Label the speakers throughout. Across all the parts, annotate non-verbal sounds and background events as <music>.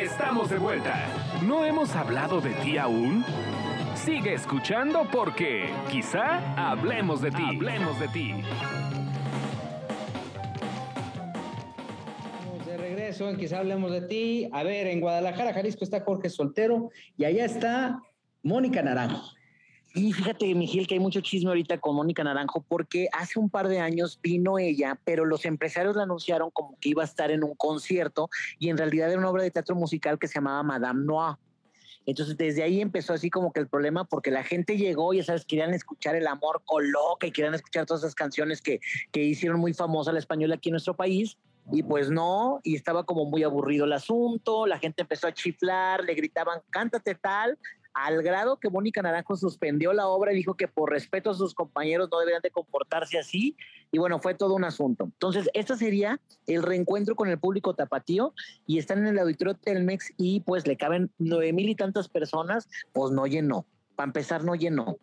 Speaker 1: Estamos de vuelta. ¿No hemos hablado de ti aún? Sigue escuchando porque quizá hablemos de ti. Hablemos de ti.
Speaker 2: De regreso en Quizá hablemos de ti. A ver, en Guadalajara, Jalisco está Jorge Soltero y allá está Mónica Naranjo.
Speaker 3: Y fíjate, Miguel, que hay mucho chisme ahorita con Mónica Naranjo porque hace un par de años vino ella, pero los empresarios la anunciaron como que iba a estar en un concierto y en realidad era una obra de teatro musical que se llamaba Madame Noir. Entonces desde ahí empezó así como que el problema porque la gente llegó, ya sabes, querían escuchar el amor coloca y querían escuchar todas esas canciones que, que hicieron muy famosa la española aquí en nuestro país. Y pues no, y estaba como muy aburrido el asunto, la gente empezó a chiflar, le gritaban, cántate tal, al grado que Mónica Naranjo suspendió la obra y dijo que por respeto a sus compañeros no deberían de comportarse así. Y bueno, fue todo un asunto. Entonces, este sería el reencuentro con el público tapatío y están en el auditorio Telmex y pues le caben nueve mil y tantas personas, pues no llenó. Para empezar, no llenó.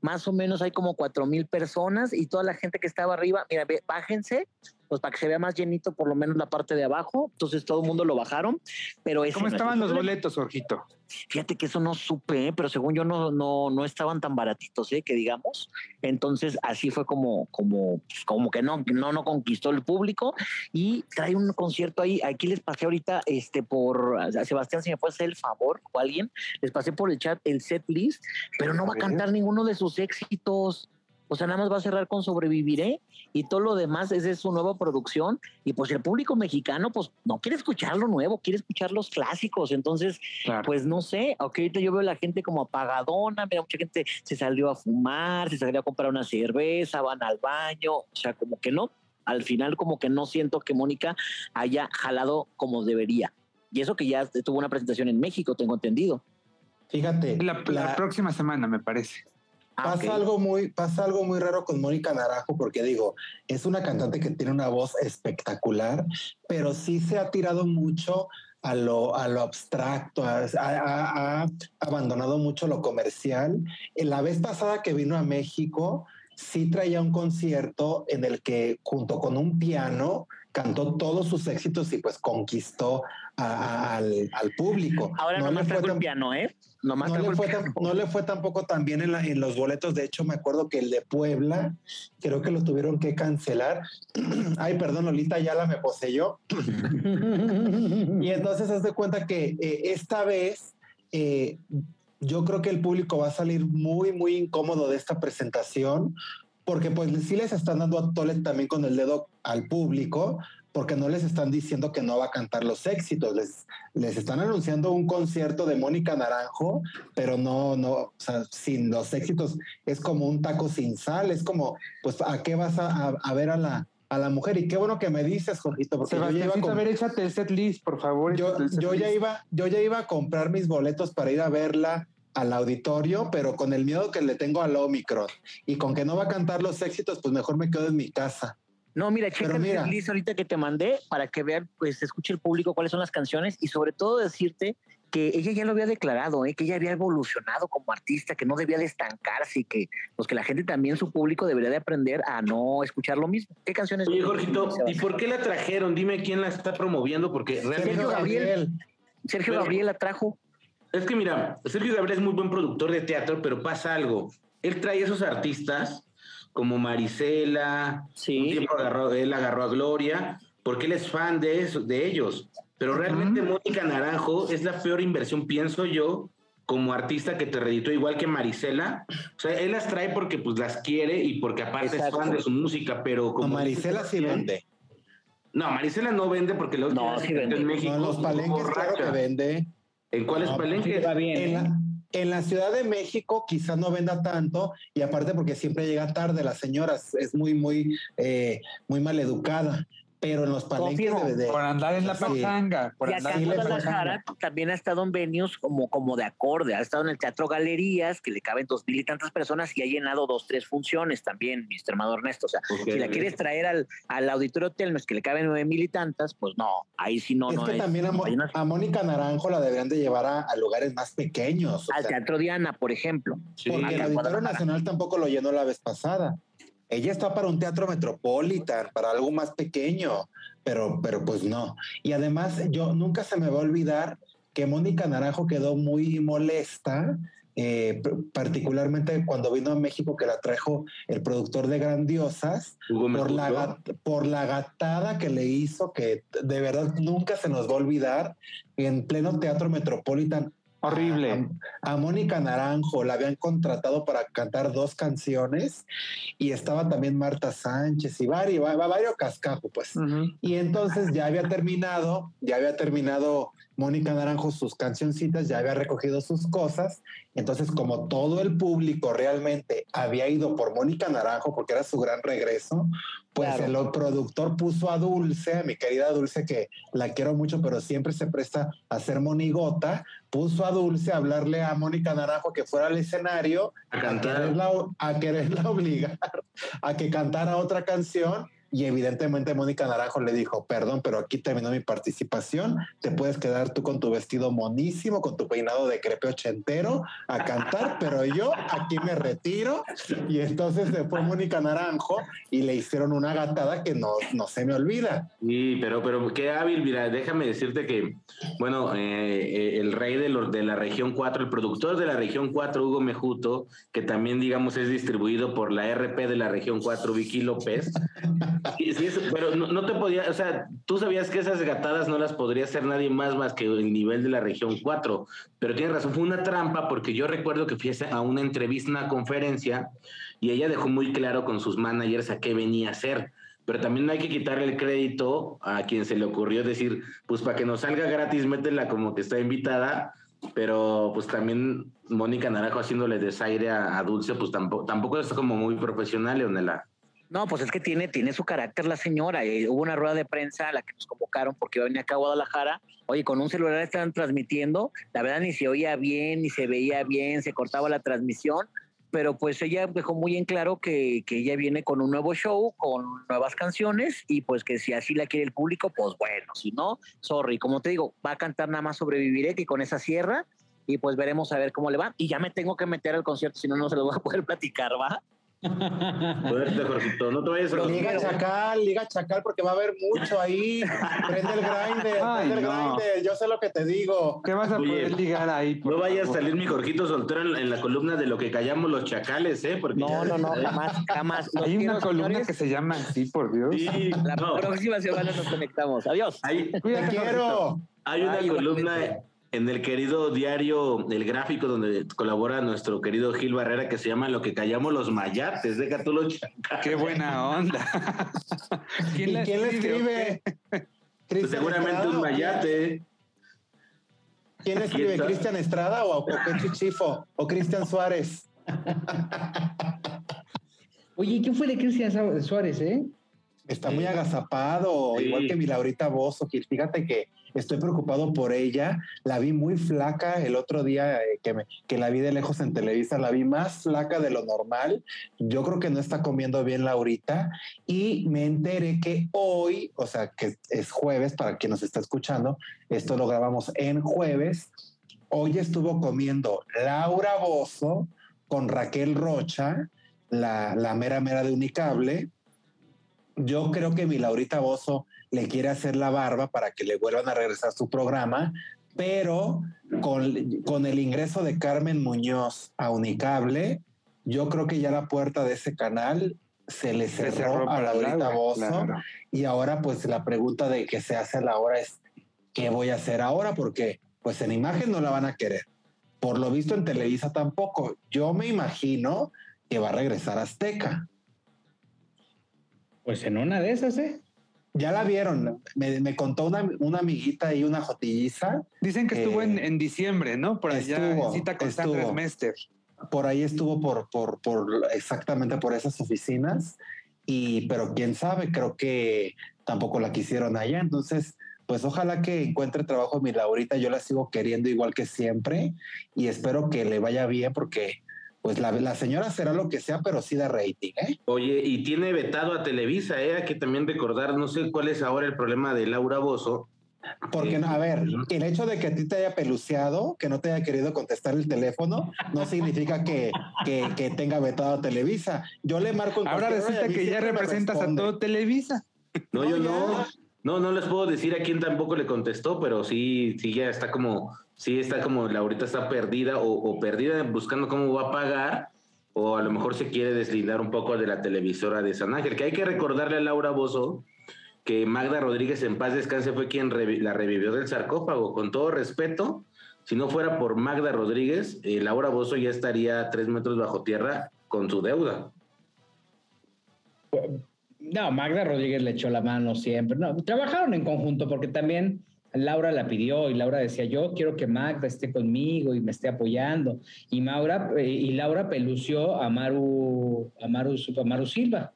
Speaker 3: Más o menos hay como cuatro mil personas y toda la gente que estaba arriba, mira, bájense, pues para que se vea más llenito por lo menos la parte de abajo. Entonces todo el mundo lo bajaron. Pero
Speaker 4: ¿Cómo estaban los boletos, Jorgito?
Speaker 3: Fíjate que eso no supe, ¿eh? pero según yo no, no, no estaban tan baratitos, ¿eh? que digamos. Entonces así fue como, como, como que no, no, no conquistó el público y trae un concierto ahí. Aquí les pasé ahorita este por a Sebastián, si me puede hacer el favor o alguien, les pasé por el chat el set list, pero no va a cantar ninguno de sus éxitos. O sea, nada más va a cerrar con Sobreviviré y todo lo demás es de su nueva producción. Y pues el público mexicano, pues no quiere escuchar lo nuevo, quiere escuchar los clásicos. Entonces, pues no sé, ok, ahorita yo veo a la gente como apagadona, mira, mucha gente se salió a fumar, se salió a comprar una cerveza, van al baño, o sea, como que no. Al final, como que no siento que Mónica haya jalado como debería. Y eso que ya tuvo una presentación en México, tengo entendido.
Speaker 4: Fíjate. la próxima semana, me parece.
Speaker 5: Ah, pasa, algo muy, pasa algo muy raro con Mónica Naranjo, porque digo, es una cantante que tiene una voz espectacular, pero sí se ha tirado mucho a lo, a lo abstracto, ha, abandonado mucho lo comercial. La vez pasada que vino a México, sí traía un concierto en el que junto con un piano cantó todos sus éxitos y pues conquistó al, público.
Speaker 3: Ahora no, le fue tan, piano, ¿eh?
Speaker 5: no, le fue no le fue tampoco tan bien en, en, los boletos. De hecho, me acuerdo que el de Puebla, creo que lo tuvieron que cancelar. <clears throat> Ay, perdón, Lolita la me poseyó. <laughs> y entonces haz de cuenta que eh, esta vez eh, yo creo que el público va a salir muy, muy incómodo de esta presentación porque pues sí les están dando a tole también con el dedo al público, porque no les están diciendo que no va a cantar los éxitos, les, les están anunciando un concierto de Mónica Naranjo, pero no, no, o sea, sin los éxitos es como un taco sin sal, es como, pues, ¿a qué vas a, ver a la, a la mujer? Y qué bueno que me dices, Jorgito, porque yo
Speaker 4: ya iba a, ver, échate el set list, por favor.
Speaker 5: Yo, yo ya iba, yo ya iba a comprar mis boletos para ir a verla al auditorio, pero con el miedo que le tengo al Omicron y con que no va a cantar los éxitos, pues mejor me quedo en mi casa.
Speaker 3: No, mira, checa el list ahorita que te mandé para que vean, pues escuche el público cuáles son las canciones y sobre todo decirte que ella ya lo había declarado, ¿eh? que ella había evolucionado como artista, que no debía de estancarse y que, pues, que la gente también, su público, debería de aprender a no escuchar lo mismo. ¿Qué canciones?
Speaker 6: Oye, Jorgito, ¿y por qué la trajeron? Dime quién la está promoviendo, porque
Speaker 3: realmente... Sergio Gabriel. Sergio Gabriel la trajo.
Speaker 6: Es que mira, Sergio Gabriel es muy buen productor de teatro, pero pasa algo. Él trae esos artistas como Marisela, sí. un tiempo agarró, él agarró a Gloria, porque él es fan de, eso, de ellos. Pero realmente Mónica Naranjo es la peor inversión, pienso yo, como artista que te reditó igual que Marisela. O sea, él las trae porque pues las quiere y porque aparte es fan de su música, pero como...
Speaker 5: Marisela sí vende.
Speaker 6: No, Marisela no vende porque lo
Speaker 3: no, sí vende.
Speaker 5: en México. No, los palenques claro que vende.
Speaker 6: ¿En cuáles palenques?
Speaker 5: En la, Ciudad de México quizás no venda tanto y aparte porque siempre llega tarde, la señora es muy, muy, eh, muy mal educada pero en los palenques
Speaker 4: de, por andar en la pachanga por
Speaker 3: y acá en Guadalajara también ha estado en venues como, como de acorde, ha estado en el Teatro Galerías, que le caben dos mil y tantas personas y ha llenado dos, tres funciones también, mi hermano Ernesto. O sea, si la quieres traer al, al auditorio Telmes, que le caben nueve mil y tantas, pues no, ahí sí no.
Speaker 5: Es
Speaker 3: no
Speaker 5: que también a, Mónica Naranjo la deberían de llevar a, lugares más pequeños.
Speaker 3: Al Teatro Diana, por ejemplo.
Speaker 5: porque el Auditorio Nacional tampoco lo llenó la vez pasada. Ella está para un teatro metropolitan, para algo más pequeño, pero, pero pues no. Y además, yo nunca se me va a olvidar que Mónica Naranjo quedó muy molesta eh, particularmente cuando vino a México que la trajo el productor de Grandiosas, por la, por la gatada que le hizo, que de verdad nunca se nos va a olvidar, en pleno Teatro Metropolitan.
Speaker 4: Horrible.
Speaker 5: A, Mónica Naranjo la habían contratado para cantar dos canciones y estaba también Marta Sánchez y varios, varios cascajo, pues. Y entonces ya había terminado, ya había terminado Mónica Naranjo sus cancioncitas, ya había recogido sus cosas. Entonces, como todo el público realmente había ido por Mónica Naranjo porque era su gran regreso, pues el productor puso a Dulce, a mi querida Dulce, que la quiero mucho, pero siempre se presta a ser monigota, puso a Dulce a hablarle a Mónica Naranjo que fuera al escenario a, cantar. a quererla <laughs> obligar a que cantara otra canción y evidentemente Mónica Naranjo le dijo, perdón, pero aquí terminó mi participación, te puedes quedar tú con tu vestido monísimo, con tu peinado de crepe ochentero a cantar, <laughs> pero yo aquí me retiro. Y entonces se fue Mónica Naranjo y le hicieron una gatada que no, no se me olvida.
Speaker 6: Sí, pero, pero qué hábil, mira, déjame decirte que, bueno, eh, eh, el rey de, de la región 4, el productor de la región 4, Hugo Mejuto, que también, digamos, es distribuido por la RP de la región 4, Vicky López. <laughs> Sí, pero no, te podía, o sea, tú sabías que esas gatadas no las podría hacer nadie más más que el nivel de la región 4, pero tienes razón, fue una trampa porque yo recuerdo que fui a una entrevista, una conferencia, y ella dejó muy claro con sus managers a qué venía a hacer. Pero también no hay que quitarle el crédito a quien se le ocurrió decir, pues para que nos salga gratis, métela como que está invitada, pero pues también Mónica Naranjo haciéndole desaire a, a Dulce, pues tampoco, tampoco es como muy profesional, Leonela.
Speaker 3: No, pues es que tiene, tiene su carácter la señora. Eh, hubo una rueda de prensa a la que nos convocaron porque iba a venir acá a Guadalajara. Oye, con un celular estaban transmitiendo. La verdad ni se oía bien, ni se veía bien, se cortaba la transmisión. Pero pues ella dejó muy en claro que, que ella viene con un nuevo show, con nuevas canciones y pues que si así la quiere el público, pues bueno, si no, sorry. Como te digo, va a cantar nada más Sobreviviré que con esa sierra y pues veremos a ver cómo le va. Y ya me tengo que meter al concierto, si no, no se lo voy a poder platicar, ¿va?
Speaker 6: No te vayas
Speaker 5: a Liga Chacal, Liga Chacal, porque va a haber mucho ahí. Prende el grinder, prende el grinder, yo sé lo que te digo.
Speaker 4: ¿Qué vas a poder ligar ahí?
Speaker 6: No vaya a salir mi Jorgito soltero en, la columna de lo que callamos los chacales, ¿eh?
Speaker 3: Porque no, no, no, jamás, jamás.
Speaker 4: Hay una columna que se llama así, por Dios.
Speaker 3: Sí, la próxima semana nos conectamos. Adiós.
Speaker 5: te quiero.
Speaker 6: Hay una columna en el querido diario El Gráfico, donde colabora nuestro querido Gil Barrera, que se llama Lo que callamos los mayates, de Catulo
Speaker 4: Qué buena onda. <laughs>
Speaker 5: ¿Quién, le escribe?
Speaker 6: Pues seguramente un mayate.
Speaker 5: ¿Quién escribe? ¿Cristian Estrada o, o Chifo? ¿O Cristian Suárez? <laughs>
Speaker 2: Oye, ¿quién fue de Cristian Suárez, eh?
Speaker 5: Está muy agazapado, igual que mi Laurita Bozo. Fíjate que estoy preocupado por ella. La vi muy flaca el otro día eh, que, me, que la vi de lejos en Televisa, la vi más flaca de lo normal. Yo creo que no está comiendo bien Laurita y me enteré que hoy, o sea, que es jueves para quien nos está escuchando, esto lo grabamos en jueves. Hoy estuvo comiendo Laura Bozo con Raquel Rocha, la, la mera mera de Unicable. Yo creo que mi Laurita Bozo le quiere hacer la barba para que le vuelvan a regresar su programa, pero con, con el ingreso de Carmen Muñoz a Unicable, yo creo que ya la puerta de ese canal se le cerró, a Laurita Bozo y ahora pues la pregunta de que se hace a la hora es ¿qué voy a hacer ahora? Porque pues en imagen no la van a querer. Por lo visto en Televisa tampoco. Yo me imagino que va a regresar a Azteca.
Speaker 2: Pues en una de esas, ¿eh?
Speaker 5: Ya la vieron, me, contó una, una, amiguita y una jotilliza.
Speaker 4: Dicen que estuvo en, en, diciembre, ¿no? Por allá estuvo, cita con estuvo, Mester.
Speaker 5: Por ahí estuvo por, por, por exactamente por esas oficinas. Y, pero quién sabe, creo que tampoco la quisieron allá. Entonces, pues ojalá que encuentre trabajo mi Laurita. Yo la sigo queriendo igual que siempre y espero que le vaya bien porque pues la, señora será lo que sea, pero sí da rating, ¿eh?
Speaker 6: Oye, y tiene vetado a Televisa, ¿eh? Hay que también recordar, no sé cuál es ahora el problema de Laura Bozo.
Speaker 5: Porque, a ver, el hecho de que a ti te haya peluceado, que no te haya querido contestar el teléfono, no significa que, que, tenga vetado a Televisa. Yo le marco
Speaker 4: Ahora resulta que ya representas a todo Televisa.
Speaker 6: No, yo no. No, no les puedo decir a quién tampoco le contestó, pero sí, sí ya está como, sí está como, Laurita está perdida o, o perdida buscando cómo va a pagar, o a lo mejor se quiere deslindar un poco de la televisora de San Ángel, que hay que recordarle a Laura Bozo que Magda Rodríguez en paz descanse fue quien la revivió del sarcófago. Con todo respeto, si no fuera por Magda Rodríguez, eh, Laura Bozo ya estaría tres metros bajo tierra con su deuda.
Speaker 2: No, Magda Rodríguez le echó la mano siempre. No, trabajaron en conjunto porque también Laura la pidió y Laura decía, yo quiero que Magda esté conmigo y me esté apoyando. Y, Maura, eh, y Laura pelució a Maru, a Maru, a Maru Silva.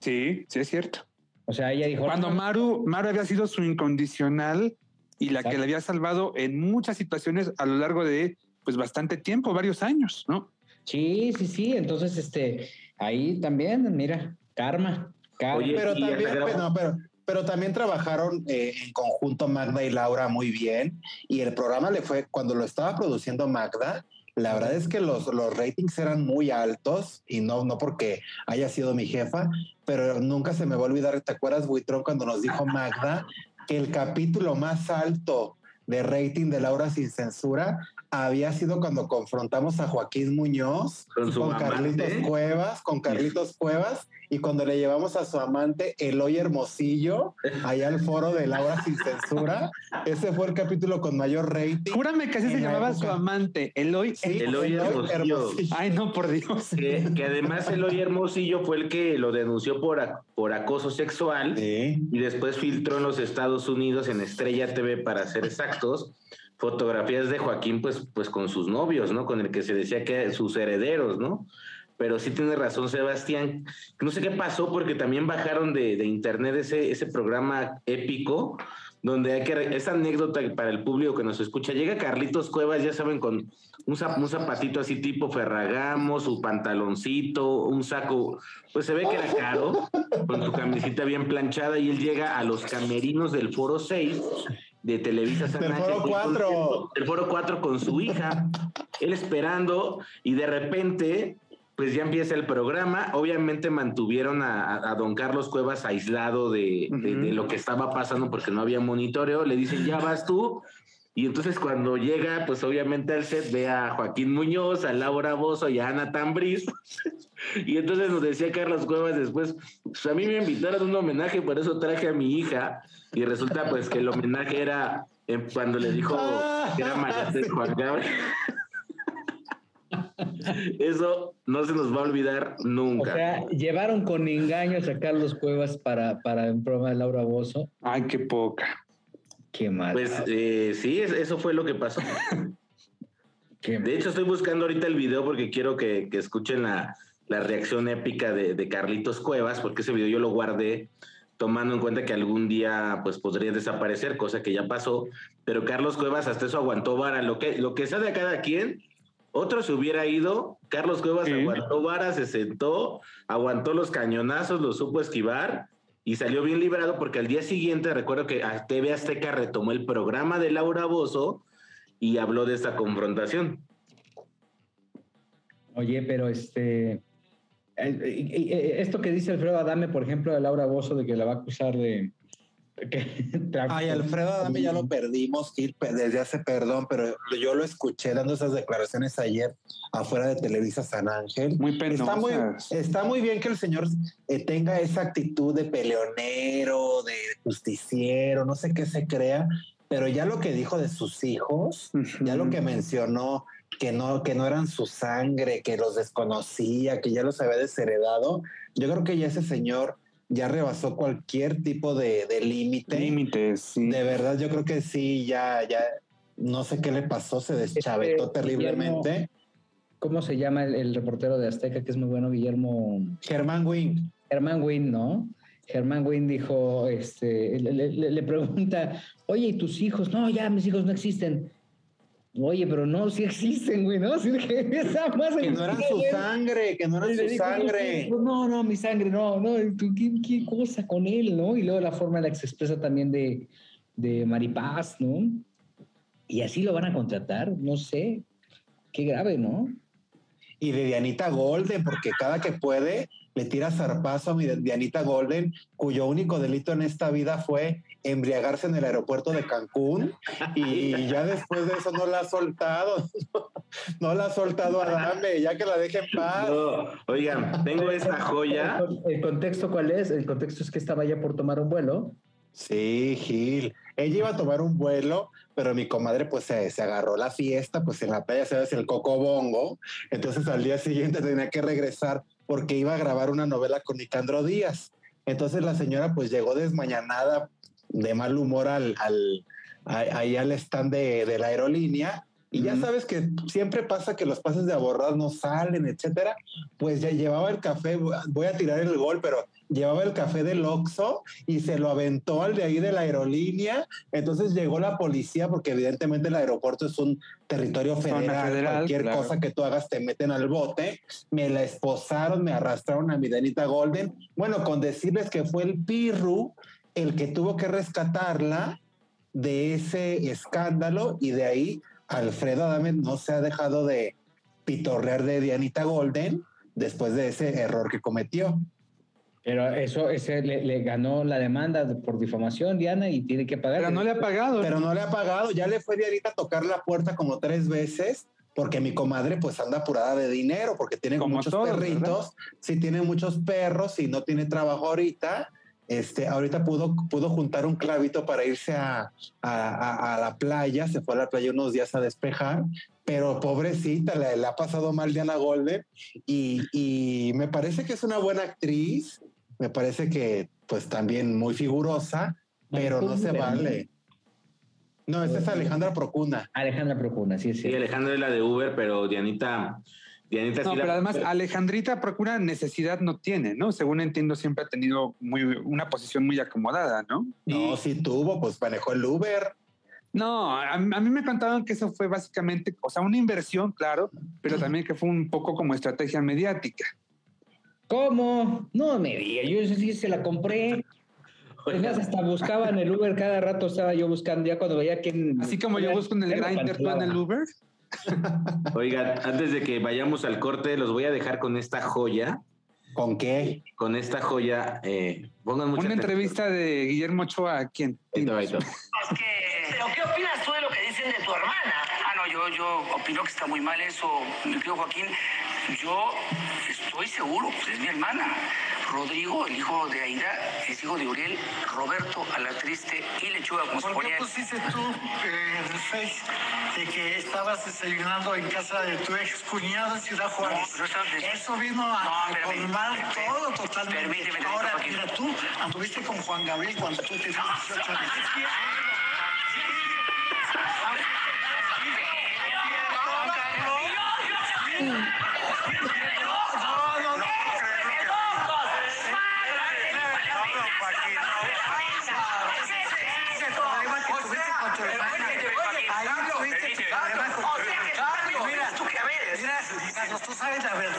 Speaker 4: Sí, sí es cierto.
Speaker 2: O sea, ella dijo...
Speaker 4: Cuando Maru, Maru había sido su incondicional y la que le había salvado en muchas situaciones a lo largo de pues bastante tiempo, varios años, ¿no?
Speaker 2: Sí, sí, sí. Entonces, este, ahí también, mira, karma.
Speaker 5: pero también, pero, pero, también trabajaron eh, en conjunto Magda y Laura muy bien. Y el programa le fue, cuando lo estaba produciendo Magda, la verdad es que los, los ratings eran muy altos y no, no porque haya sido mi jefa, pero nunca se me va a olvidar, ¿te acuerdas, Buitrón, cuando nos dijo Magda que el capítulo más alto de rating de Laura sin censura había sido cuando confrontamos a Joaquín Muñoz con, Carlitos Cuevas, con Carlitos Cuevas, y cuando le llevamos a su amante Eloy Hermosillo, allá al foro de Laura sin censura, ese fue el capítulo con mayor rating.
Speaker 4: Júrame que así se llamaba su amante, Eloy,
Speaker 6: Eloy, Hermosillo.
Speaker 4: Ay, no, por Dios.
Speaker 6: Que, además Eloy Hermosillo fue el que lo denunció por, por acoso sexual y después filtró en los Estados Unidos en Estrella TV para ser exactos fotografías de Joaquín, pues, pues con sus novios, ¿no? Con el que se decía que sus herederos, ¿no? Pero sí tiene razón Sebastián. No sé qué pasó porque también bajaron de, de internet ese, ese programa épico donde hay que, esa anécdota para el público que nos escucha, llega Carlitos Cuevas, ya saben, con un, zapatito así tipo Ferragamo, su pantaloncito, un saco, pues se ve que era caro, con su camisita bien planchada, y él llega a los camerinos del Foro 6 de Televisa
Speaker 5: San Del Foro 4.
Speaker 6: El Foro 4 con su hija, él esperando, y de repente pues ya empieza el programa. Obviamente mantuvieron a, don Carlos Cuevas aislado de, lo que estaba pasando porque no había monitoreo. Le dicen, ya vas tú. Y entonces cuando llega, pues obviamente al set ve a Joaquín Muñoz, a Laura Bozo y a Ana Tambriz. <laughs> y entonces nos decía Carlos Cuevas después, pues a mí me invitaron a un homenaje, por eso traje a mi hija. Y resulta pues que el homenaje era eh, cuando le dijo que era María <laughs> Juan Gabriel. <laughs> Eso no se nos va a olvidar nunca.
Speaker 2: O sea, llevaron con engaños a Carlos Cuevas para, para un programa de Laura Bozo.
Speaker 4: Ay, qué poca.
Speaker 2: Qué mal.
Speaker 6: Pues eh, sí, eso fue lo que pasó. de hecho, estoy buscando ahorita el video porque quiero que, escuchen la, reacción épica de, Carlitos Cuevas, porque ese video yo lo guardé tomando en cuenta que algún día pues podría desaparecer, cosa que ya pasó, pero Carlos Cuevas hasta eso aguantó vara, lo que, lo que sea de cada quien, otro se hubiera ido, Carlos Cuevas aguantó vara, se sentó, aguantó los cañonazos, lo supo esquivar y salió bien librado porque al día siguiente recuerdo que TV Azteca retomó el programa de Laura Bozo y habló de esta confrontación.
Speaker 2: Oye, pero este, esto que dice Alfredo Adame, por ejemplo, de Laura Bozo, de que la va a acusar de, <laughs>
Speaker 5: Ay, Alfredo Adame ya lo perdimos desde hace perdón, pero yo lo escuché dando esas declaraciones ayer afuera de Televisa San Ángel.
Speaker 4: Muy
Speaker 5: está muy, está muy bien que el señor eh, tenga esa actitud de peleonero, de justiciero, no sé qué se crea, pero ya lo que dijo de sus hijos, ya lo que mencionó, que no, que no eran su sangre, que los desconocía, que ya los había desheredado, yo creo que ya ese señor ya rebasó cualquier tipo de, límite.
Speaker 4: Límites, sí.
Speaker 5: De verdad, yo creo que sí, ya, ya, no sé qué le pasó, se deschavetó este, terriblemente.
Speaker 2: ¿Cómo se llama el, reportero de Azteca, que es muy bueno, Guillermo?
Speaker 5: Germán Wynn.
Speaker 2: Germán Wynn, ¿no? Germán Wynn dijo, este, le, pregunta, oye, ¿y tus hijos? No, ya mis hijos no existen. Oye, pero no, sí existen, güey, ¿no? Sí,
Speaker 5: que, <laughs> más que no eran su sangre, que no eran su sangre.
Speaker 2: No, no, mi sangre, no, no, ¿qué, qué cosa con él, no? Y luego la forma en la que se expresa también de, de Maripaz, ¿no? Y así lo van a contratar, no sé. Qué grave, ¿no?
Speaker 5: Y de Dianita Golden, porque cada que puede le tira zarpazo a mi Dianita Golden, cuyo único delito en esta vida fue embriagarse en el aeropuerto de Cancún y ya después de eso no la ha soltado, <laughs> no la ha soltado a Dame, ya que la deje en paz.
Speaker 6: oigan, tengo esta joya.
Speaker 2: ¿El contexto cuál es? El contexto es que estaba ya por tomar un vuelo.
Speaker 5: Sí, Gil. Ella iba a tomar un vuelo, pero mi comadre pues se, agarró la fiesta, pues en la playa se hace el cocobongo. Entonces al día siguiente tenía que regresar porque iba a grabar una novela con Nicandro Díaz. Entonces la señora pues llegó desmañanada, de mal humor al, al ahí al stand de, de la aerolínea y ya sabes que siempre pasa que los pases de abordados no salen, etcétera. Pues ya llevaba el café, voy a tirar el gol, pero llevaba el café del Oxxo y se lo aventó al de ahí de la aerolínea. Entonces llegó la policía, porque evidentemente el aeropuerto es un territorio federal. cualquier cosa que tú hagas te meten al bote. Me la esposaron, me arrastraron a mi Danita Golden. Bueno, con decirles que fue el Pirru el que tuvo que rescatarla de ese escándalo y de ahí Alfredo Adame no se ha dejado de pitorrear de Dianita Golden después de ese error que cometió.
Speaker 2: Pero eso ese le, ganó la demanda por difamación, Diana, y tiene que pagar.
Speaker 5: Pero no le ha pagado. Pero no le ha pagado. Ya le fue Dianita a tocar la puerta como tres veces, porque mi comadre pues anda apurada de dinero, porque tiene muchos perritos. Si tiene muchos perros y no tiene trabajo ahorita, este, ahorita pudo, pudo juntar un clavito para irse a, la playa, se fue a la playa unos días a despejar, pero pobrecita, le, ha pasado mal Diana Golden y, y, me parece que es una buena actriz, me parece que pues también muy figurosa, pero no se vale. No, esa es Alejandra Procuna.
Speaker 2: Alejandra Procuna, sí, sí.
Speaker 6: Sí, Alejandra es la de Uber, pero Dianita
Speaker 4: no, pero además Alejandrita procura necesidad no tiene, ¿no? Según entiendo, siempre ha tenido muy, una posición muy acomodada, ¿no?
Speaker 5: No, sí tuvo, pues manejó el Uber.
Speaker 4: No, a, mí me contaban que eso fue básicamente, o sea, una inversión, claro, pero también que fue un poco como estrategia mediática.
Speaker 2: ¿Cómo? No me diga, yo sí se la compré. hasta buscaba en el Uber, cada rato estaba yo buscando, ya cuando veía que...
Speaker 4: Así como yo busco en el Grindr, tú en el Uber.
Speaker 6: Oigan, antes de que vayamos al corte, los voy a dejar con esta joya.
Speaker 5: ¿Con qué?
Speaker 6: Con esta joya. Eh, pongan
Speaker 4: mucha Una entrevista de Guillermo Ochoa a quién.
Speaker 7: ¿Pero qué opinas tú de lo que dicen de tu hermana?
Speaker 8: Ah, no, yo, yo opino que está muy mal eso, mi tío Joaquín. Yo estoy seguro, pues es mi hermana. Rodrigo, el hijo de Aida, es hijo de Uriel, Roberto, a la triste y lechuga,
Speaker 7: se
Speaker 8: ¿Por
Speaker 7: qué pusiste tú eh, en el Face de que estabas desayunando en casa de tu ex cuñado en Ciudad Juárez? No, Eso vino a, no, formar todo totalmente. Permíteme, Ahora, mira, tú anduviste con Juan Gabriel cuando tú tenías 18 años. Tú sabes la verdad.